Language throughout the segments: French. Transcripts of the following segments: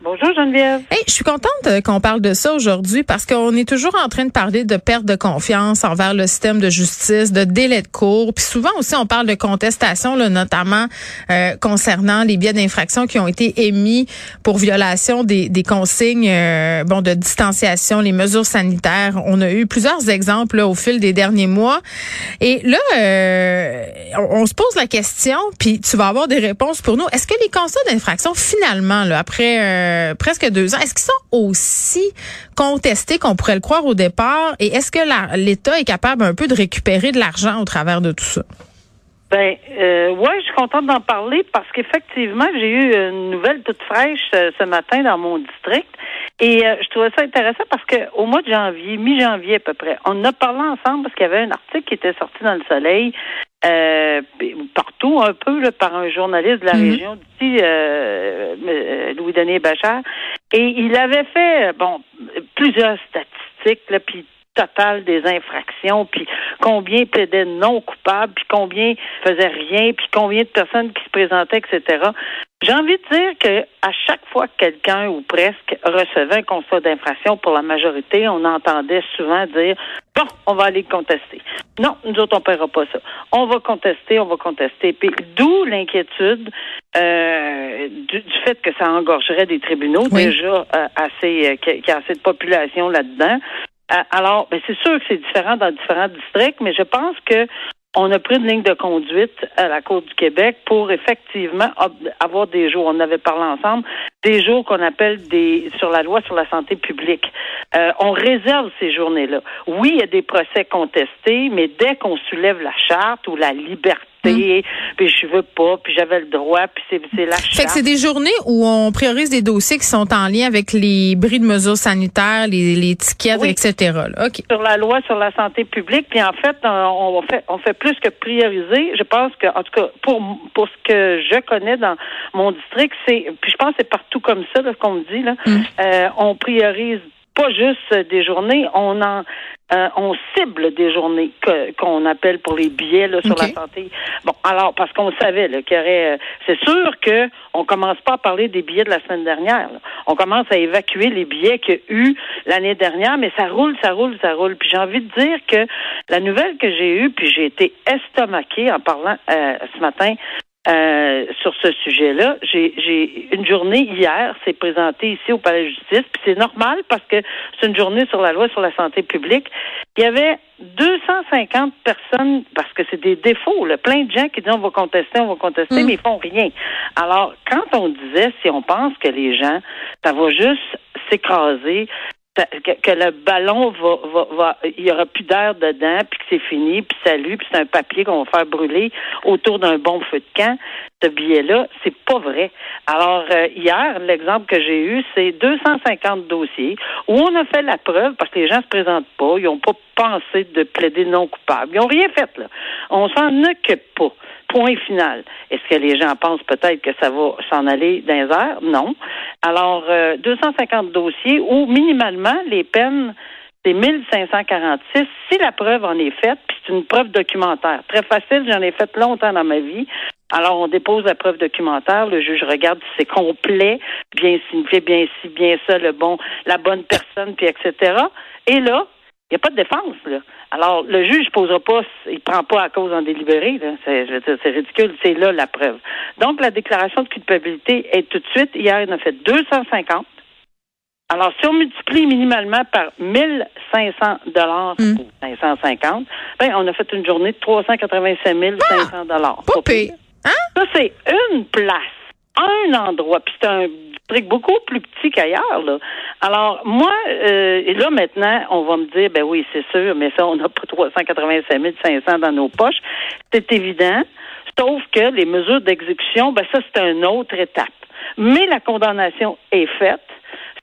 Bonjour, Geneviève. Hey, je suis contente euh, qu'on parle de ça aujourd'hui parce qu'on est toujours en train de parler de perte de confiance envers le système de justice, de délai de cours. Puis souvent aussi, on parle de contestation, là, notamment euh, concernant les biais d'infraction qui ont été émis pour violation des, des consignes euh, bon de distanciation, les mesures sanitaires. On a eu plusieurs exemples là, au fil des derniers mois. Et là, euh, on, se pose la question, puis tu vas avoir des réponses pour nous. Est-ce que les constats d'infraction, finalement, là, après euh, presque deux ans, est-ce qu'ils sont aussi contestés qu'on pourrait le croire au départ? Et est-ce que l'État est capable un peu de récupérer de l'argent au travers de tout ça? Ben, euh, ouais, je suis contente d'en parler parce qu'effectivement, j'ai eu une nouvelle toute fraîche euh, ce matin dans mon district. Et euh, je trouvais ça intéressant parce que au mois de janvier, mi-janvier à peu près, on en a parlé ensemble parce qu'il y avait un article qui était sorti dans le Soleil euh, partout un peu là, par un journaliste de la Mhm. région d'ici, euh, euh, Louis Denis Bachar, et il avait fait bon plusieurs statistiques là, puis total des infractions, puis combien plaidaient non coupables, puis combien faisaient rien, puis combien de personnes qui se présentaient, etc. J'ai envie de dire que à chaque fois que quelqu'un ou presque recevait un constat d'infraction, pour la majorité, on entendait souvent dire bon, on va aller contester. Non, nous autres on paiera pas ça. On va contester, on va contester. Puis d'où l'inquiétude euh, du, du fait que ça engorgerait des tribunaux Oui. déjà euh, assez, euh, qu'il y a assez de population là-dedans. Euh, alors, ben, c'est sûr que c'est différent dans différents districts, mais je pense que on a pris une ligne de conduite à la Cour du Québec pour effectivement avoir des jours, on avait parlé ensemble, des jours qu'on appelle des sur la loi sur la santé publique. Euh, on réserve ces journées-là. Oui, il y a des procès contestés, mais dès qu'on soulève la charte ou la liberté, puis je veux pas, puis j'avais le droit, puis c'est c'est la charte. Fait que c'est des journées où on priorise des dossiers qui sont en lien avec les bris de mesures sanitaires, les, les tickets, Oui. etc. là. OK. sur la loi sur la santé publique. Puis en fait, on fait on fait plus que prioriser. Je pense que en tout cas pour pour ce que je connais dans mon district, c'est puis je pense que c'est partout comme ça là, ce qu'on me dit là. Mm. Euh, on priorise pas juste des journées, on en euh, on cible des journées que- qu'on appelle pour les billets là, sur la santé. Bon, alors parce qu'on savait là, qu'il y aurait, euh, c'est sûr que on commence pas à parler des billets de la semaine dernière. là. On commence à évacuer les billets qu'il y a eu l'année dernière, mais ça roule, ça roule, ça roule. Puis j'ai envie de dire que la nouvelle que j'ai eue, puis j'ai été estomaquée en parlant euh, ce matin euh, sur ce sujet-là. J'ai, une journée hier, c'est présenté ici au Palais de Justice, puis c'est normal parce que c'est une journée sur la loi sur la santé publique. Il y avait 250 personnes, parce que c'est des défauts, là, plein de gens qui disent on va contester, on va contester, Mm. mais ils font rien. Alors, quand on disait, si on pense que les gens, ça va juste s'écraser, que, le ballon va, va, il y aura plus d'air dedans, puis que c'est fini, puis salut, puis c'est un papier qu'on va faire brûler autour d'un bon feu de camp. Ce billet-là, c'est pas vrai. Alors euh, hier, l'exemple que j'ai eu, c'est 250 dossiers où on a fait la preuve parce que les gens se présentent pas, ils ont pas pensé de plaider non coupable, ils ont rien fait là. On s'en occupe pas. Point final. Est-ce que les gens pensent peut-être que ça va s'en aller dans les airs? Non. Alors, euh, 250 dossiers où minimalement les peines, c'est 1546 si la preuve en est faite, puis c'est une preuve documentaire. Très facile, j'en ai fait longtemps dans ma vie. Alors, on dépose la preuve documentaire, le juge regarde si c'est complet, bien signifié, bien ci, bien ça, le bon, la bonne personne, puis etc. Et là, il n'y a pas de défense, là. Alors, le juge ne posera pas, il prend pas à cause en délibéré, là. C'est, je veux dire, c'est ridicule, c'est là la preuve. Donc, la déclaration de culpabilité est tout de suite, hier, il en a fait 250. Alors, si on multiplie minimalement par 1500 dollars Mm. ou 550, ben, on a fait une journée de 385 500 dollars. Pas pire. Ça, c'est une place, un endroit, puis c'est un beaucoup plus petit qu'ailleurs. Là. Alors, moi, euh, et là, maintenant, on va me dire, ben oui, c'est sûr, mais ça, on n'a pas 385 500 dans nos poches. C'est évident, sauf que les mesures d'exécution, ben ça, c'est une autre étape. Mais la condamnation est faite.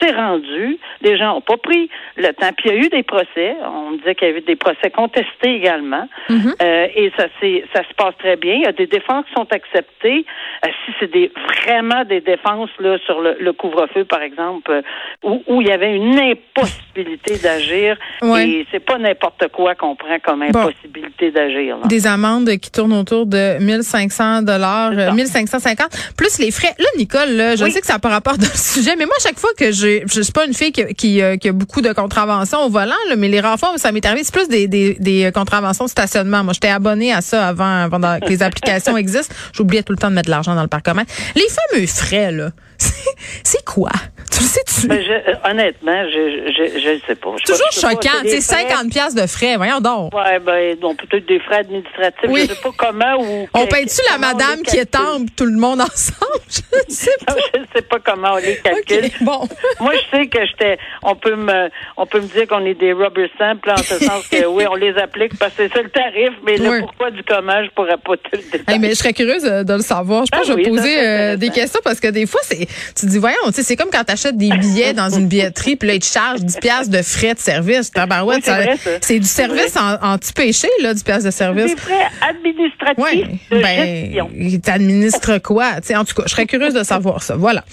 C'est rendu, les gens n'ont pas pris le temps. Puis il y a eu des procès. On me disait qu'il y avait des procès contestés également. Mhm. Euh, et ça, c'est, ça se passe très bien. Il y a des défenses qui sont acceptées. Euh, si c'est des vraiment des défenses là sur le, le couvre-feu, par exemple, euh, où, où, il y avait une impossibilité d'agir. Ouais. Et c'est pas n'importe quoi qu'on prend comme impossibilité bon. d'agir. Des amendes qui tournent autour de 1500 dollars, 1550, plus les frais. Là, Nicole, là, je oui. sais que ça n'a pas rapport dans le sujet, mais moi, à chaque fois que je je suis pas une fille qui, euh, a beaucoup de contraventions au volant, mais les où ça m'est arrivé, c'est plus des, des, contraventions de stationnement. Moi, j'étais abonnée à ça avant, avant que les applications existent. J'oubliais tout le temps de mettre l'argent dans le parc commun. Les fameux frais, là, c'est quoi? Tu le sais-tu? Ben, je, honnêtement, je, je, je, sais pas. Je Toujours choquant. C'est 50 pièces de frais. Voyons donc. Ouais, ben, donc, peut-être des frais administratifs. Oui. Je sais pas comment ou. On paye-tu la madame qui est temple tout le monde ensemble? Je sais pas. je sais pas comment on les calcule. Okay, bon. Moi, je sais que j'étais, on peut me, on peut me dire qu'on est des rubber stamps, en ce sens que oui, on les applique parce que c'est ça le tarif, mais le oui. pourquoi du comment, je pourrais pas te le détailler. Hey, mais je serais curieuse de le savoir. Je pense ah, que je vais oui, poser euh, des questions parce que des fois, c'est, tu dis, voyons, c'est comme quand tu des billets dans une billetterie, puis là, ils te chargent 10 piastres de frais de service. Tabarouette, oui, c'est du service en, anti-péché, là, 10 piastres de service. Des frais administratifs ouais, de ben, gestion. T'administres quoi? En tout cas, je serais curieuse de savoir ça. Voilà.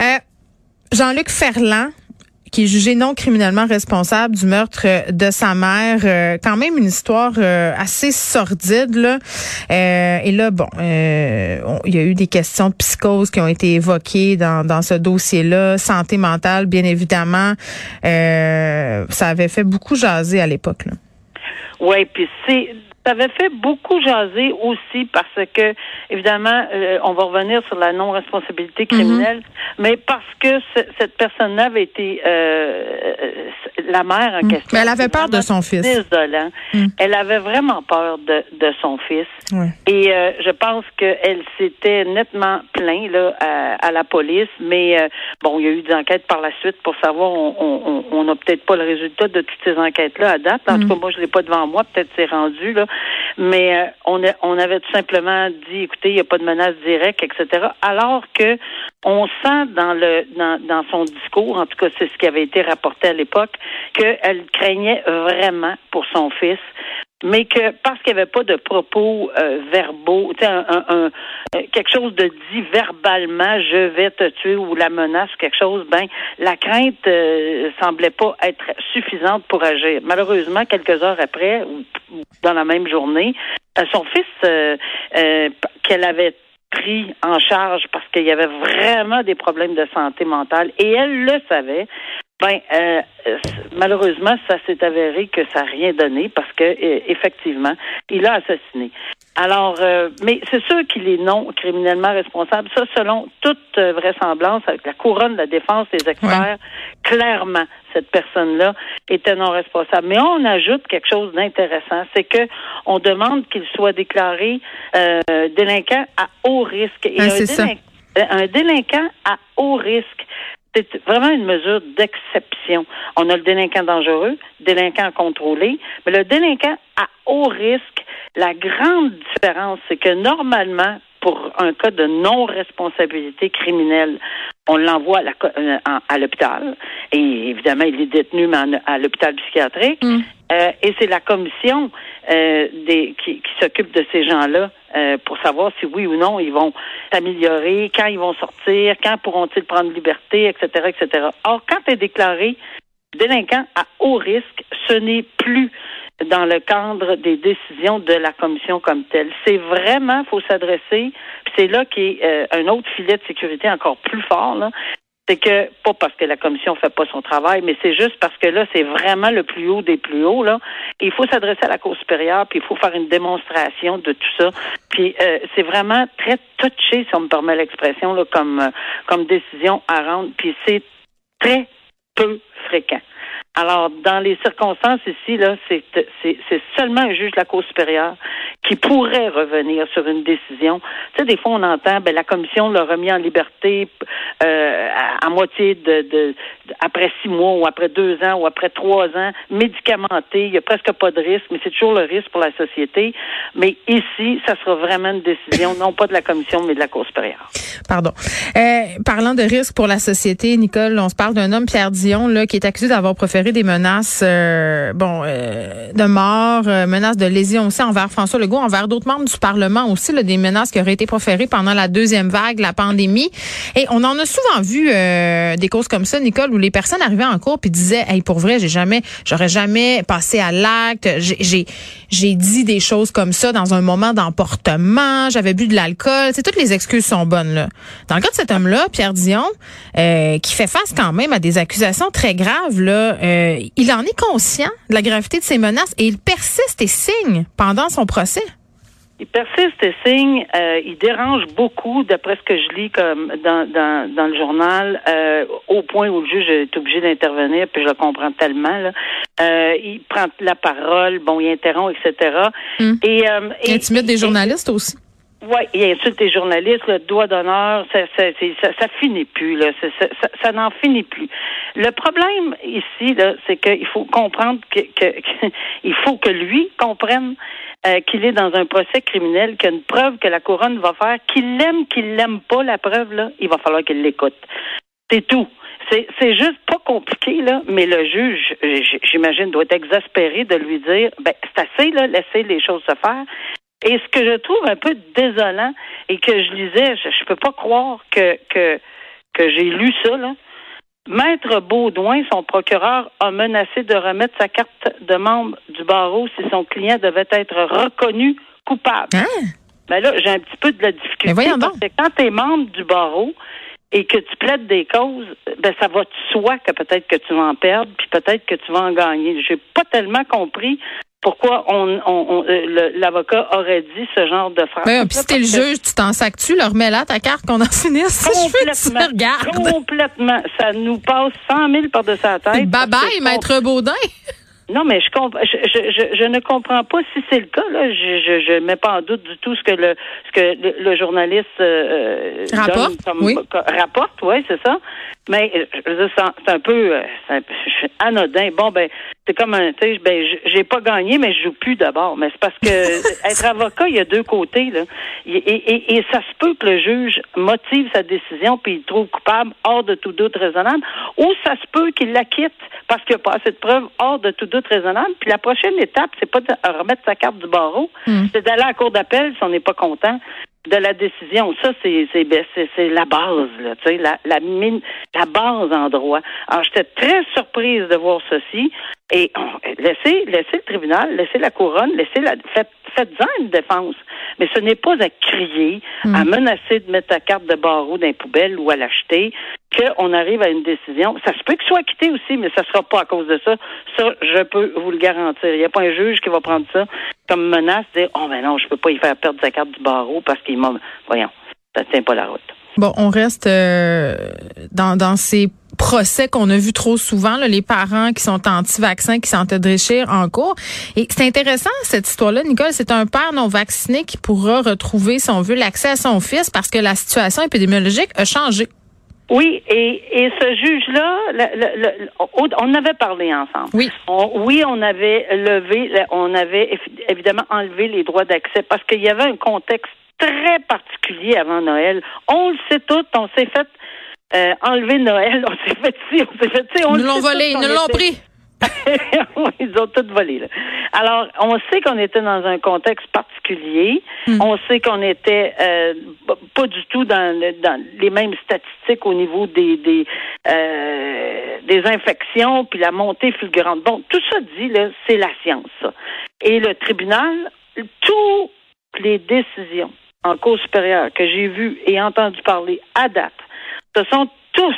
Euh, Jean-Luc Ferland, qui est jugé non criminellement responsable du meurtre de sa mère. Euh, quand même une histoire euh, assez sordide. Là. Euh, et là, bon, on, il y a eu des questions de psychose qui ont été évoquées dans, dans ce dossier-là. Santé mentale, bien évidemment. ça avait fait beaucoup jaser à l'époque. Oui, puis c'est ça avait fait beaucoup jaser aussi parce que, évidemment, euh, on va revenir sur la non-responsabilité criminelle, mm -hmm. mais parce que cette personne-là avait été euh, la mère en mm. question. Mais elle avait peur de son fils. Désolant. Mm. Elle avait vraiment peur de, de son fils. Ouais. Et euh, je pense qu'elle s'était nettement plaint là, à, à la police, mais euh, bon, il y a eu des enquêtes par la suite pour savoir, on n'a peut-être pas le résultat de toutes ces enquêtes-là à date. En tout cas, moi, je l'ai pas devant moi, peut-être c'est rendu, là. Mais euh, on, avait tout simplement dit, écoutez, il n'y a pas de menace directe, etc. Alors que on sent dans son discours, en tout cas c'est ce qui avait été rapporté à l'époque, qu'elle craignait vraiment pour son fils mais que parce qu'il n'y avait pas de propos euh, verbaux, un, un, un, quelque chose de dit verbalement, je vais te tuer ou la menace, quelque chose, ben la crainte euh, semblait pas être suffisante pour agir. Malheureusement, quelques heures après, ou dans la même journée, euh, son fils qu'elle avait pris en charge parce qu'il y avait vraiment des problèmes de santé mentale et elle le savait. Ben, euh, malheureusement, ça s'est avéré que ça n'a rien donné parce que euh, effectivement, il a assassiné. Alors, euh, mais c'est sûr qu'il est non criminellement responsable. Ça, selon toute vraisemblance, avec la couronne de la défense des experts, ouais. clairement, cette personne-là était non responsable. Mais on ajoute quelque chose d'intéressant, c'est que on demande qu'il soit déclaré euh, délinquant à haut risque. Et un, délinquant, un délinquant à haut risque, c'est vraiment une mesure d'exception. On a le délinquant dangereux, délinquant contrôlé, mais le délinquant à haut risque, la grande différence, c'est que normalement, pour un cas de non-responsabilité criminelle, on l'envoie à, la, à l'hôpital. Et évidemment, il est détenu à l'hôpital psychiatrique. Mm. Euh, et c'est la commission euh, des, qui, qui s'occupe de ces gens-là euh, pour savoir si oui ou non ils vont s'améliorer, quand ils vont sortir, quand pourront-ils prendre liberté, etc., etc. Or, quand tu es déclaré délinquant à haut risque, ce n'est plus dans le cadre des décisions de la commission comme telle. C'est vraiment, faut s'adresser, c'est là qui est euh, un autre filet de sécurité encore plus fort, là. C'est que, pas parce que la commission fait pas son travail, mais c'est juste parce que là, c'est vraiment le plus haut des plus hauts, là. Il faut s'adresser à la Cour supérieure, puis il faut faire une démonstration de tout ça. Puis euh, c'est vraiment très touché, si on me permet l'expression, là, comme, euh, comme décision à rendre. Puis c'est très peu fréquent. Alors, dans les circonstances ici, là, c'est, seulement un juge de la Cour supérieure qui pourrait revenir sur une décision. Tu sais, des fois, on entend, ben, la commission l'a remis en liberté euh, à, à, moitié de, de, après six mois ou après deux ans ou après trois ans, médicamenté, il n'y a presque pas de risque, mais c'est toujours le risque pour la société. Mais ici, ça sera vraiment une décision, non pas de la commission, mais de la Cour supérieure. Pardon. Euh, parlant de risque pour la société, Nicole, on se parle d'un homme, Pierre Dion, là, qui est accusé d'avoir proféré des menaces euh, bon, euh, de mort, menaces de lésion aussi envers François Legault, envers d'autres membres du Parlement aussi, là, des menaces qui auraient été proférées pendant la deuxième vague, la pandémie. Et on en a souvent vu des causes comme ça, Nicole, où les personnes arrivaient en cours puis disaient, hey, pour vrai, j'ai jamais, j'aurais jamais passé à l'acte, j'ai, j'ai dit des choses comme ça dans un moment d'emportement, j'avais bu de l'alcool, c'est toutes les excuses sont bonnes là. Dans le cas de cet homme-là, Pierre Dion, euh, qui fait face quand même à des accusations très graves là, euh, il en est conscient de la gravité de ces menaces et il persiste et signe pendant son procès. Il persiste et signe. Euh, il dérange beaucoup, d'après ce que je lis comme dans, dans, dans le journal, euh, au point où le juge est obligé d'intervenir, puis je le comprends tellement. Là. Euh, il prend la parole, bon, il interrompt, etc. Hum. Et, euh, il intimide des journalistes aussi. Oui, il insulte les journalistes, le doigt d'honneur, ça, ça, ça, finit plus, là. Ça, n'en finit plus. Le problème ici, c'est qu'il faut comprendre que, que, il faut que lui comprenne euh, qu'il est dans un procès criminel, qu'il y a une preuve que la couronne va faire, qu'il l'aime, qu'il l'aime pas la preuve, là, il va falloir qu'il l'écoute. C'est tout. C'est, juste pas compliqué, là, mais le juge, j'imagine, doit être exaspéré de lui dire ben, c'est assez, là, laisser les choses se faire. Et ce que je trouve un peu désolant et que je lisais, je, je peux pas croire que, que, que j'ai lu ça, là. Maître Baudouin, son procureur, a menacé de remettre sa carte de membre du barreau si son client devait être reconnu coupable. Hein? Ben là, j'ai un petit peu de la difficulté. Mais parce que quand tu es membre du barreau et que tu plaides des causes, ben ça va de soi que peut-être que tu vas en perdre, puis peut-être que tu vas en gagner. J'ai pas tellement compris pourquoi on, on, euh, l'avocat aurait dit ce genre de phrase. Ben, puis si le juge, tu t'en sacs-tu, leur mets là ta carte qu'on en finisse? Complètement. Je complètement. Ça nous passe 100 000 par-dessus la tête. Bye bye, maître Baudin. Non, mais je, je, je, ne comprends pas si c'est le cas. Là. Je, ne mets pas en doute du tout ce que le ce que le, journaliste euh, rapporte. oui. rapporte, oui, c'est ça. Mais euh, c'est un peu euh, anodin. Bon, ben, c'est comme un, tu sais, ben, j'ai pas gagné, mais je joue plus d'abord. Mais c'est parce que être avocat, il y a deux côtés, là. Et, et, et, ça se peut que le juge motive sa décision puis il trouve coupable hors de tout doute raisonnable, ou ça se peut qu'il l'acquitte parce qu'il n'y a pas assez de preuves hors de tout doute raisonnable. Puis la prochaine étape, c'est pas de remettre sa carte du barreau, hmm. c'est d'aller à la cour d'appel si on n'est pas content de la décision. Ça, c'est c'est ben, c'est la base, là, tu sais, la la mine, la base en droit. Alors, j'étais très surprise de voir ceci. Et laissez, laissez le tribunal, laissez la couronne, laissez la faites, faites-en une défense. Mais ce n'est pas à crier, à hmm. menacer de mettre ta carte de barreau dans les poubelles ou à l'acheter qu'on arrive à une décision. Ça se peut qu'il soit acquitté aussi, mais ça ne sera pas à cause de ça. Ça, je peux vous le garantir. Il n'y a pas un juge qui va prendre ça comme menace, dire Oh ben non, je peux pas y faire perdre sa carte du barreau parce qu'il m'a. Voyons, ça ne tient pas la route. Bon, on reste euh, dans, dans ces procès qu'on a vu trop souvent, là, les parents qui sont anti-vaccins, qui sont réchir en cours. Et c'est intéressant, cette histoire-là, Nicole. C'est un père non vacciné qui pourra retrouver, si on veut, l'accès à son fils parce que la situation épidémiologique a changé. Oui, et, et ce juge-là, on avait parlé ensemble. Oui. oui, on avait levé, on avait évidemment enlevé les droits d'accès parce qu'il y avait un contexte très particulier avant Noël. On le sait tout, on s'est fait euh, enlever Noël, on s'est fait ci, on s'est fait ci. On ils nous l'ont volé, ils nous l'ont pris. ils ont tout volé. Là. Alors, on sait qu'on était dans un contexte particulier. Hmm. On sait qu'on était euh, pas du tout dans, dans, les mêmes statistiques au niveau des des, euh, des infections puis la montée fulgurante. Bon, tout ça dit là, c'est la science. Ça. Et le tribunal, toutes les décisions en cours supérieure que j'ai vues et entendu parler à date, ce sont tous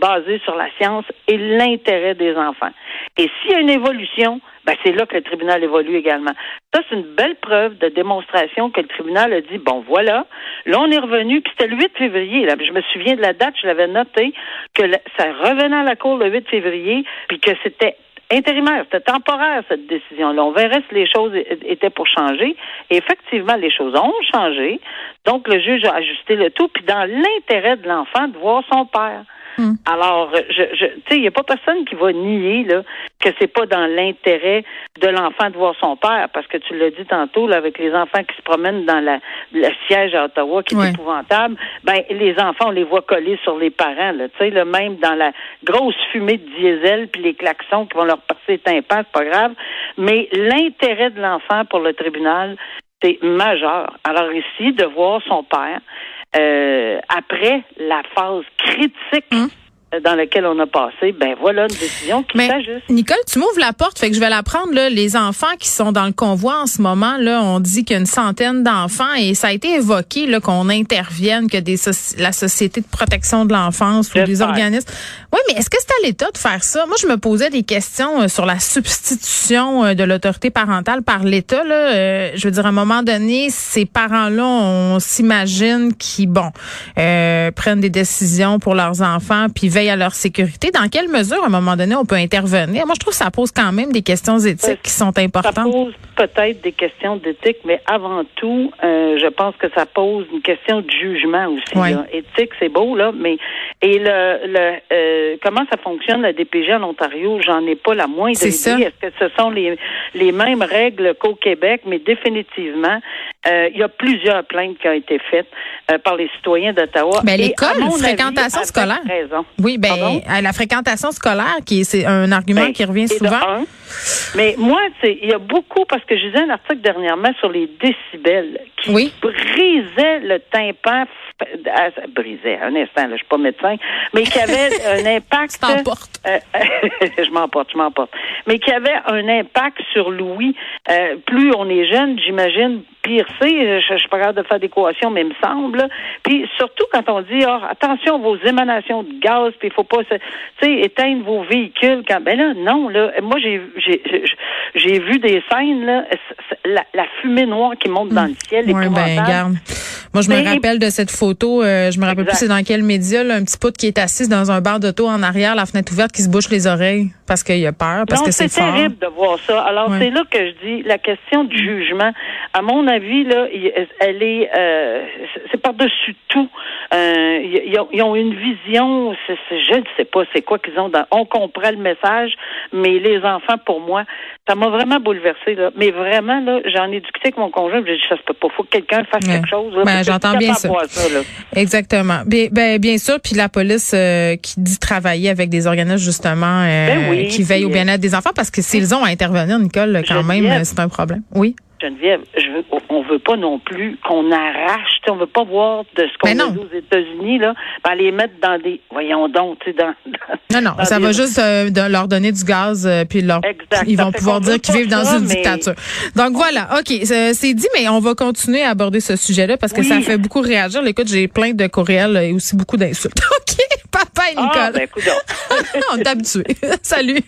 basés sur la science et l'intérêt des enfants. Et s'il y a une évolution, ben c'est là que le tribunal évolue également. Ça, c'est une belle preuve de démonstration que le tribunal a dit, bon, voilà, là, on est revenu, puis c'était le 8 février, là, je me souviens de la date, je l'avais noté, que ça revenait à la Cour le 8 février, puis que c'était intérimaire, c'était temporaire cette décision-là. On verrait si les choses étaient pour changer. Et effectivement, les choses ont changé. Donc, le juge a ajusté le tout, puis dans l'intérêt de l'enfant de voir son père. Hmm. Alors, je, je tu sais, il n'y a pas personne qui va nier là que c'est pas dans l'intérêt de l'enfant de voir son père, parce que tu l'as dit tantôt là, avec les enfants qui se promènent dans la, le siège à Ottawa, qui est épouvantable. Ben, les enfants, on les voit coller sur les parents, là, tu sais, le même dans la grosse fumée de diesel puis les klaxons qui vont leur passer tympan, c'est pas grave. Mais l'intérêt de l'enfant pour le tribunal, c'est majeur. Alors ici, de voir son père euh, après la phase critique hum dans lequel on a passé, ben voilà une décision qui s'ajuste. Nicole, tu m'ouvres la porte, fait que je vais la prendre. Là, les enfants qui sont dans le convoi en ce moment, là, on dit qu'il y a une centaine d'enfants et ça a été évoqué là qu'on intervienne, que des la société de protection de l'enfance ou des organismes. Oui, mais est-ce que c'est à l'État de faire ça? Moi, je me posais des questions euh, sur la substitution euh, de l'autorité parentale par l'État. Là, euh, je veux dire, à un moment donné, ces parents-là, on s'imagine qu'ils, bon, prennent des décisions pour leurs enfants, puis à leur sécurité. Dans quelle mesure, à un moment donné, on peut intervenir? Moi, je trouve que ça pose quand même des questions éthiques qui sont importantes. Ça pose peut-être des questions d'éthique, mais avant tout, euh, je pense que ça pose une question de jugement aussi. Éthique, c'est beau, là, mais et le, le euh, comment ça fonctionne la DPG en Ontario, j'en ai pas la moindre idée. Est-ce que ce sont les, les mêmes règles qu'au Québec? Mais définitivement, euh, il y a plusieurs plaintes qui ont été faites par les citoyens d'Ottawa. Mais ben, l'école, fréquentation scolaire. Oui, oui, ben la fréquentation scolaire, qui c'est un argument ben, qui revient souvent. Mais moi, c'est il y a beaucoup parce que je lisais un article dernièrement sur les décibels qui brisaient le tympan ah, brisait un instant, là, je suis pas médecin, mais qui avait un impact. Euh, je m'emporte, je m'emporte. Mais qui avait un impact sur Louis. Euh, plus on est jeune, j'imagine, pire c'est. Je, suis pas capable de faire d'équation, mais il me semble. Puis surtout quand on dit, oh, attention vos émanations de gaz, puis il faut pas, tu sais, éteindre vos véhicules. Quand, ben là, non, là, moi j'ai j'ai j'ai vu des scènes là, la, la, fumée noire qui monte dans le ciel. Ouais, ben, garde. Moi, je me rappelle de cette photo. Euh, je me rappelle plus c'est dans quel média, là, un petit pote qui est assis dans un bar d'auto en arrière, la fenêtre ouverte, qui se bouche les oreilles parce qu'il a peur, parce que. C'est terrible de voir ça. Alors, c'est là que je dis la question du jugement. À mon avis, là, elle est, euh, c'est par-dessus tout. Euh, ils, ont, une vision. je ne sais pas c'est quoi qu'ils ont. Dans, on comprend le message, mais les enfants, pour moi, ça m'a vraiment bouleversé. Là. Mais vraiment, là, j'en ai discuté avec mon conjoint. J'ai dit, ça se peut pas. Faut que quelqu'un fasse quelque chose. Ben, j'entends bien ça. Exactement. Bien, ben, bien sûr. Puis la police euh, qui dit travailler avec des organismes justement euh, ben qui veillent au bien-être des enfants, parce que s'ils ont à intervenir, Nicole, quand même, c'est un problème. Oui. Geneviève, je veux, on veut pas non plus qu'on arrache, on veut pas voir de ce qu'on a aux États-Unis là, ben les mettre dans des, voyons donc, tu sais, dans, Non, non, ça va juste euh, leur donner du gaz, euh, puis leur, ils vont pouvoir dire qu'ils vivent dans une dictature. Donc voilà, ok, c'est dit, mais on va continuer à aborder ce sujet-là parce que ça fait beaucoup réagir. Écoute, j'ai plein de courriels et aussi beaucoup d'insultes. ok, papa et ah, Nicole. Ah, ben, on est habitués. Salut.